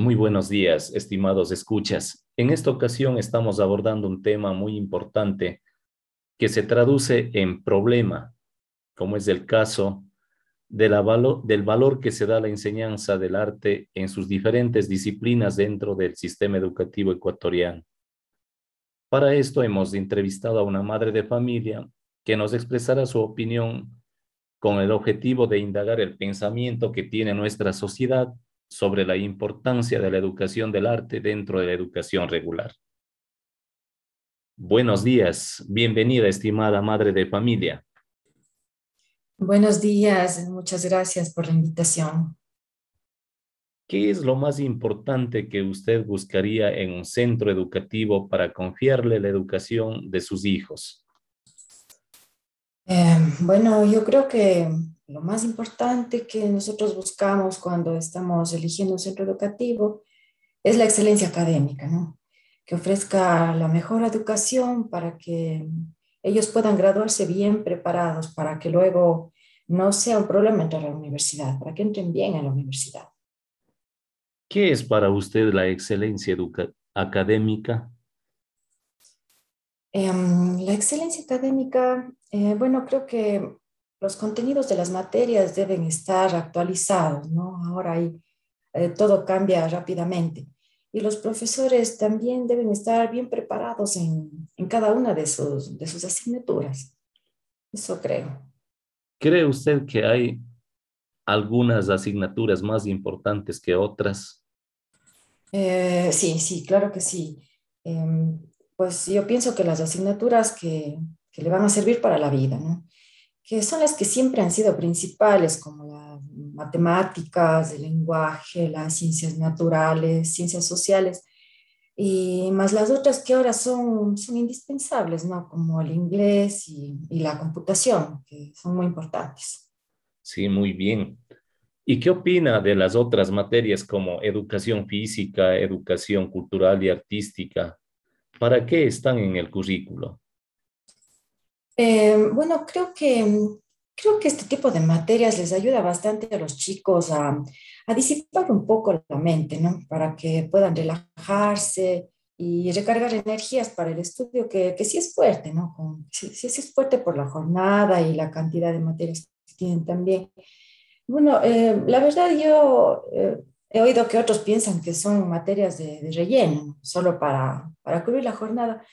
Muy buenos días, estimados escuchas. En esta ocasión estamos abordando un tema muy importante que se traduce en problema, como es el caso de del valor que se da a la enseñanza del arte en sus diferentes disciplinas dentro del sistema educativo ecuatoriano. Para esto hemos entrevistado a una madre de familia que nos expresará su opinión con el objetivo de indagar el pensamiento que tiene nuestra sociedad sobre la importancia de la educación del arte dentro de la educación regular. Buenos días, bienvenida estimada madre de familia. Buenos días, muchas gracias por la invitación. ¿Qué es lo más importante que usted buscaría en un centro educativo para confiarle la educación de sus hijos? Eh, bueno, yo creo que lo más importante que nosotros buscamos cuando estamos eligiendo un centro educativo es la excelencia académica, ¿no? Que ofrezca la mejor educación para que ellos puedan graduarse bien preparados, para que luego no sea un problema entrar a la universidad, para que entren bien a la universidad. ¿Qué es para usted la excelencia académica? Em, la excelencia académica, eh, bueno, creo que los contenidos de las materias deben estar actualizados, ¿no? Ahora hay, eh, todo cambia rápidamente. Y los profesores también deben estar bien preparados en, en cada una de sus, de sus asignaturas. Eso creo. ¿Cree usted que hay algunas asignaturas más importantes que otras? Eh, sí, sí, claro que sí. Em, pues yo pienso que las asignaturas que, que le van a servir para la vida, ¿no? que son las que siempre han sido principales, como las matemáticas, el lenguaje, las ciencias naturales, ciencias sociales, y más las otras que ahora son, son indispensables, ¿no? Como el inglés y, y la computación, que son muy importantes. Sí, muy bien. ¿Y qué opina de las otras materias como educación física, educación cultural y artística? ¿Para qué están en el currículo? Eh, bueno, creo que, creo que este tipo de materias les ayuda bastante a los chicos a, a disipar un poco la mente, ¿no? Para que puedan relajarse y recargar energías para el estudio, que, que sí es fuerte, ¿no? sí, sí, es fuerte por la jornada y la cantidad de materias que tienen también. Bueno, eh, la verdad yo eh, he oído que otros piensan que son materias de, de relleno, solo para, para cubrir la jornada,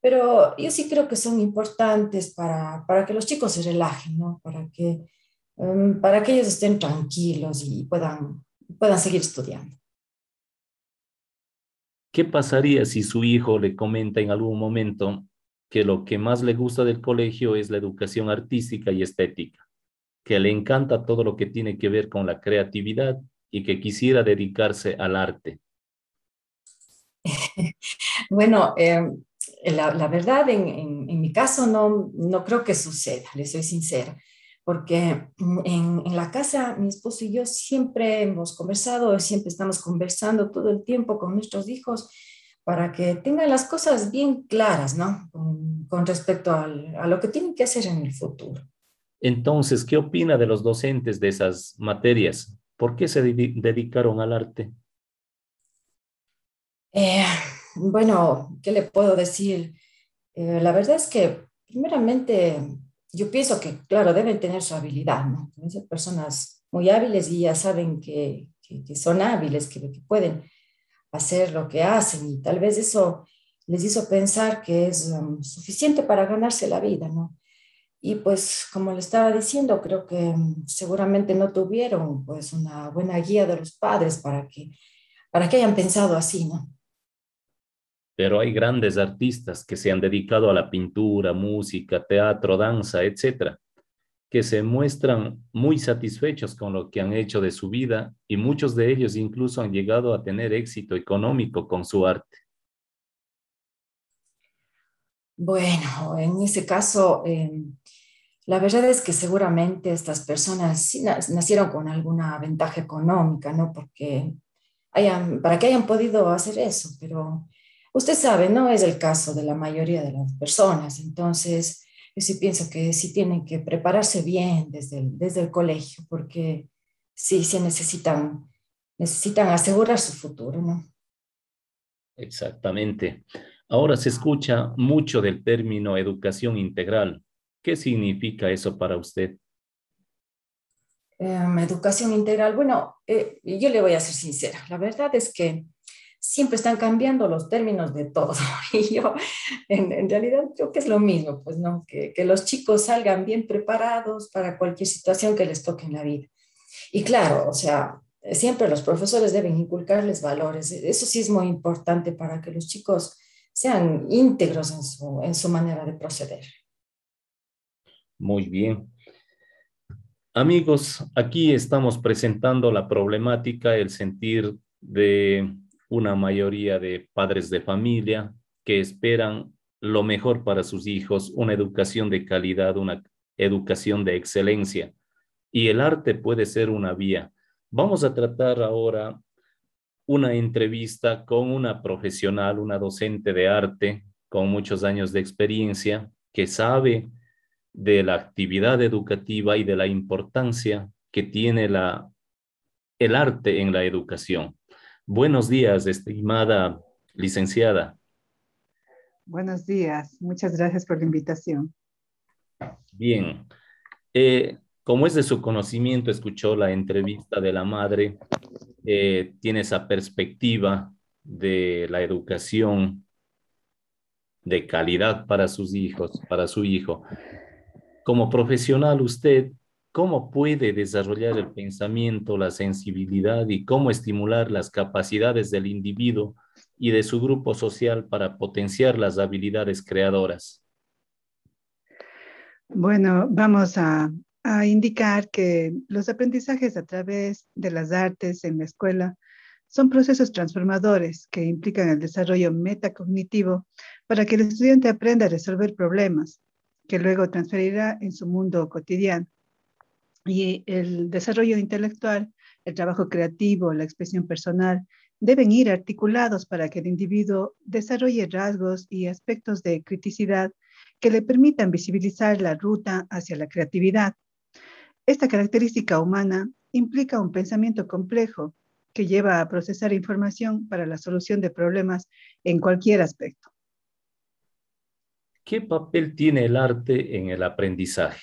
pero yo sí creo que son importantes para, para que los chicos se relajen, ¿no? Para que, um, para que ellos estén tranquilos y puedan, puedan seguir estudiando. ¿Qué pasaría si su hijo le comenta en algún momento que lo que más le gusta del colegio es la educación artística y estética, que le encanta todo lo que tiene que ver con la creatividad y que quisiera dedicarse al arte? bueno, eh, la, la verdad, en, en, mi caso no, no creo que suceda, le soy sincera, porque en, en, la casa mi esposo y yo siempre hemos conversado, siempre estamos conversando todo el tiempo con nuestros hijos para que tengan las cosas bien claras, ¿no? Con, con respecto al, a lo que tienen que hacer en el futuro. Entonces, ¿qué opina de los docentes de esas materias? ¿Por qué se dedicaron al arte? Eh, bueno, ¿qué le puedo decir? Eh, la verdad es que, primeramente, yo pienso que, claro, deben tener su habilidad, ¿no? Deben ser personas muy hábiles y ya saben que, son hábiles, que, que, pueden hacer lo que hacen y tal vez eso les hizo pensar que es um, suficiente para ganarse la vida, ¿no? Y pues, como le estaba diciendo, creo que seguramente no tuvieron pues una buena guía de los padres para que, para que hayan pensado así, ¿no? pero hay grandes artistas que se han dedicado a la pintura, música, teatro, danza, etcétera, que se muestran muy satisfechos con lo que han hecho de su vida y muchos de ellos incluso han llegado a tener éxito económico con su arte. Bueno, en ese caso, em, la verdad es que seguramente estas personas nacieron con alguna ventaja económica, ¿no? Porque hayan, para que hayan podido hacer eso, pero Usted sabe, no es el caso de la mayoría de las personas, entonces yo sí pienso que sí tienen que prepararse bien desde el, desde el colegio, porque sí se necesitan necesitan asegurar su futuro, ¿no? Exactamente. Ahora se escucha mucho del término educación integral. ¿Qué significa eso para usted? Em, educación integral. Bueno, eh, yo le voy a ser sincera. La verdad es que siempre están cambiando los términos de todo. Y yo, en, realidad, creo que es lo mismo, pues, ¿no? Que, que, los chicos salgan bien preparados para cualquier situación que les toque en la vida. Y claro, o sea, siempre los profesores deben inculcarles valores. Eso sí es muy importante para que los chicos sean íntegros en su, en su manera de proceder. Muy bien. Amigos, aquí estamos presentando la problemática, el sentir de una mayoría de padres de familia que esperan lo mejor para sus hijos, una educación de calidad, una educación de excelencia. Y el arte puede ser una vía. Vamos a tratar ahora una entrevista con una profesional, una docente de arte con muchos años de experiencia, que sabe de la actividad educativa y de la importancia que tiene la, el arte en la educación. Buenos días, estimada licenciada. Buenos días, muchas gracias por la invitación. Bien, eh, como es de su conocimiento, escuchó la entrevista de la madre, eh, tiene esa perspectiva de la educación de calidad para sus hijos, para su hijo. Como profesional, usted cómo puede desarrollar el pensamiento, la sensibilidad y cómo estimular las capacidades del individuo y de su grupo social para potenciar las habilidades creadoras. Bueno, vamos a, indicar que los aprendizajes a través de las artes en la escuela son procesos transformadores que implican el desarrollo metacognitivo para que el estudiante aprenda a resolver problemas que luego transferirá en su mundo cotidiano y el desarrollo intelectual, el trabajo creativo, la expresión personal, deben ir articulados para que el individuo desarrolle rasgos y aspectos de criticidad que le permitan visibilizar la ruta hacia la creatividad. Esta característica humana implica un pensamiento complejo que lleva a procesar información para la solución de problemas en cualquier aspecto. ¿Qué papel tiene el arte en el aprendizaje?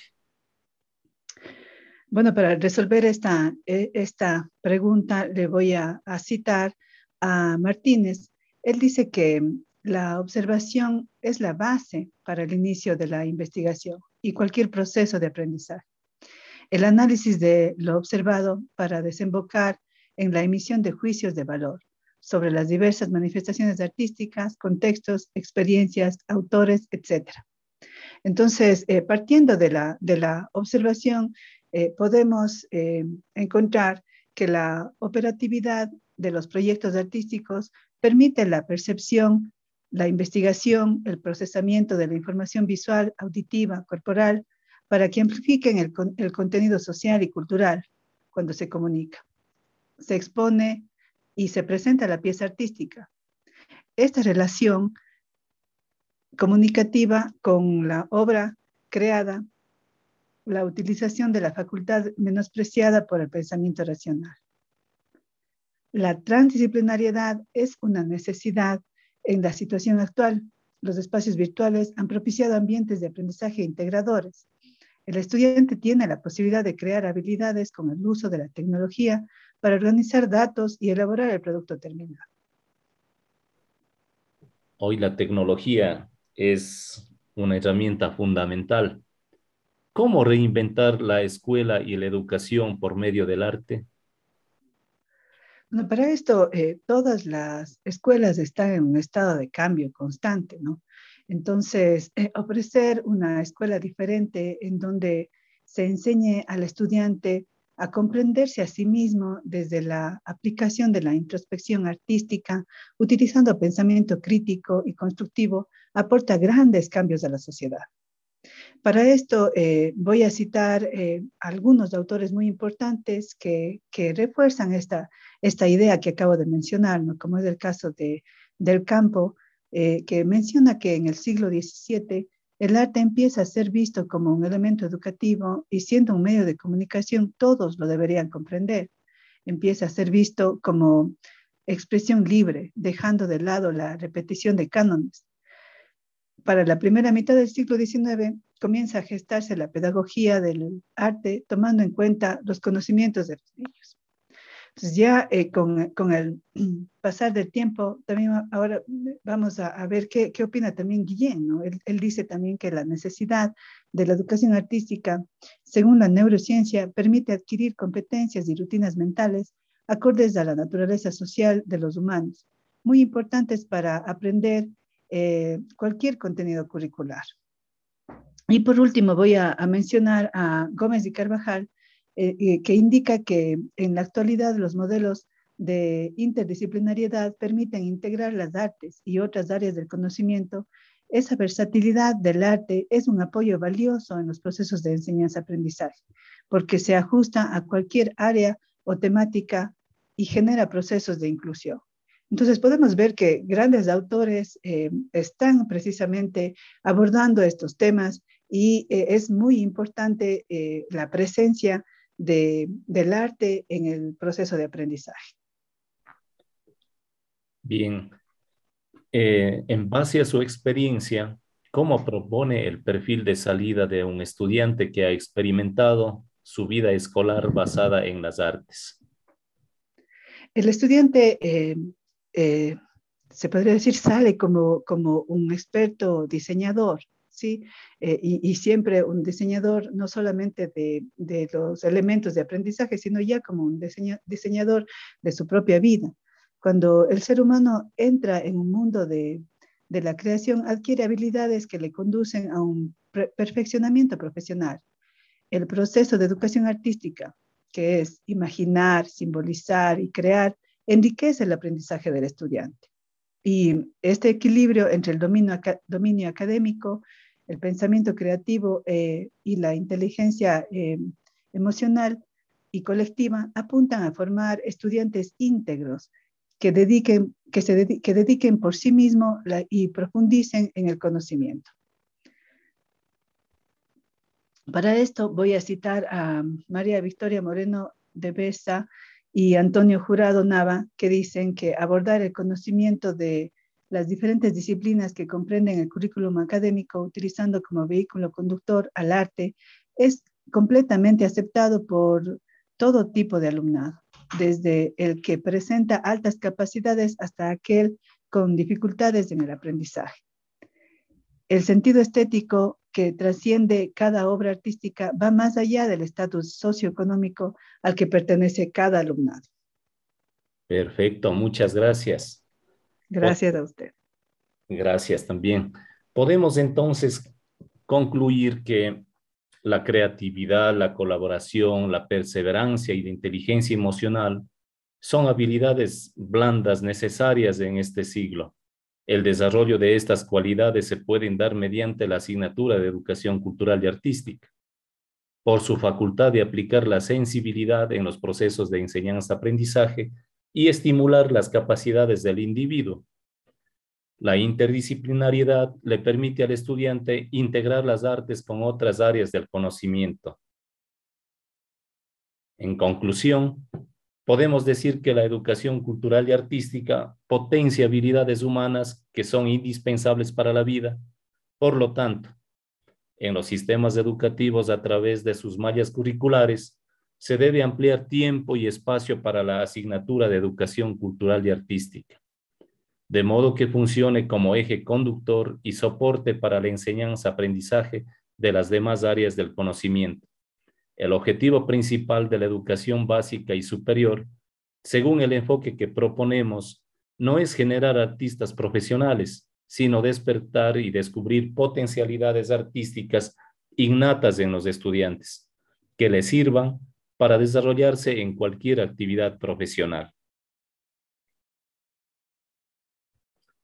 Bueno, para resolver esta, e, esta pregunta le voy a, citar a Martínez. Él dice que la observación es la base para el inicio de la investigación y cualquier proceso de aprendizaje. El análisis de lo observado para desembocar en la emisión de juicios de valor sobre las diversas manifestaciones artísticas, contextos, experiencias, autores, etc. Entonces, eh, partiendo de la, de la observación, eh, podemos eh, encontrar que la operatividad de los proyectos artísticos permite la percepción, la investigación, el procesamiento de la información visual, auditiva, corporal, para que amplifiquen el, contenido social y cultural cuando se comunica. Se expone y se presenta la pieza artística. Esta relación comunicativa con la obra creada la utilización de la facultad menospreciada por el pensamiento racional. La transdisciplinariedad es una necesidad en la situación actual. Los espacios virtuales han propiciado ambientes de aprendizaje integradores. El estudiante tiene la posibilidad de crear habilidades con el uso de la tecnología para organizar datos y elaborar el producto terminado. Hoy la tecnología es una herramienta fundamental ¿Cómo reinventar la escuela y la educación por medio del arte? Bueno, para esto, eh, todas las escuelas están en un estado de cambio constante, ¿no? Entonces, eh, ofrecer una escuela diferente en donde se enseñe al estudiante a comprenderse a sí mismo desde la aplicación de la introspección artística, utilizando pensamiento crítico y constructivo, aporta grandes cambios a la sociedad. Para esto eh, voy a citar eh, algunos autores muy importantes que, refuerzan esta, esta idea que acabo de mencionar, como es el caso de, del campo, eh, que menciona que en el siglo XVII el arte empieza a ser visto como un elemento educativo y siendo un medio de comunicación, todos lo deberían comprender. empieza a ser visto como expresión libre, dejando de lado la repetición de cánones. Para la primera mitad del siglo XIX comienza a gestarse la pedagogía del arte tomando en cuenta los conocimientos de los niños. Entonces ya eh, con, con, el pasar del tiempo, también ahora vamos a, a ver qué, qué, opina también Guillén. ¿no? Él, él, dice también que la necesidad de la educación artística, según la neurociencia, permite adquirir competencias y rutinas mentales acordes a la naturaleza social de los humanos, muy importantes para aprender eh, cualquier contenido curricular. Y por último, voy a, a mencionar a Gómez y Carvajal, eh, que indica que en la actualidad los modelos de interdisciplinariedad permiten integrar las artes y otras áreas del conocimiento. Esa versatilidad del arte es un apoyo valioso en los procesos de enseñanza-aprendizaje, porque se ajusta a cualquier área o temática y genera procesos de inclusión. Entonces podemos ver que grandes autores eh, están precisamente abordando estos temas y eh, es muy importante eh, la presencia de, del arte en el proceso de aprendizaje. Bien, eh, en base a su experiencia, ¿cómo propone el perfil de salida de un estudiante que ha experimentado su vida escolar basada en las artes? El estudiante, eh, eh, se podría decir, sale como, como un experto diseñador ¿sí? Eh, y, y, siempre un diseñador no solamente de, de, los elementos de aprendizaje, sino ya como un diseña, diseñador de su propia vida. Cuando el ser humano entra en un mundo de, de la creación, adquiere habilidades que le conducen a un perfeccionamiento profesional. El proceso de educación artística, que es imaginar, simbolizar y crear, enriquece el aprendizaje del estudiante. Y este equilibrio entre el dominio, dominio académico el pensamiento creativo eh, y la inteligencia eh, emocional y colectiva apuntan a formar estudiantes íntegros que dediquen, que se por sí mismos y profundicen en el conocimiento. Para esto voy a citar a María Victoria Moreno de Besa y Antonio Jurado Nava, que dicen que abordar el conocimiento de las diferentes disciplinas que comprenden el currículum académico utilizando como vehículo conductor al arte es completamente aceptado por todo tipo de alumnado, desde el que presenta altas capacidades hasta aquel con dificultades en el aprendizaje. El sentido estético que trasciende cada obra artística va más allá del estatus socioeconómico al que pertenece cada alumnado. Perfecto, muchas gracias. Gracias a usted. Gracias también. Podemos entonces concluir que la creatividad, la colaboración, la perseverancia y la inteligencia emocional son habilidades blandas necesarias en este siglo. El desarrollo de estas cualidades se pueden dar mediante la asignatura de educación cultural y artística, por su facultad de aplicar la sensibilidad en los procesos de enseñanza-aprendizaje y estimular las capacidades del individuo. La interdisciplinariedad le permite al estudiante integrar las artes con otras áreas del conocimiento. En conclusión, podemos decir que la educación cultural y artística potencia habilidades humanas que son indispensables para la vida. Por lo tanto, en los sistemas educativos a través de sus mallas curriculares, se debe ampliar tiempo y espacio para la asignatura de educación cultural y artística, de modo que funcione como eje conductor y soporte para la enseñanza-aprendizaje de las demás áreas del conocimiento. El objetivo principal de la educación básica y superior, según el enfoque que proponemos, no es generar artistas profesionales, sino despertar y descubrir potencialidades artísticas innatas en los estudiantes, que les sirvan para desarrollarse en cualquier actividad profesional.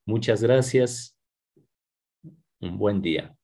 Muchas gracias. Un buen día.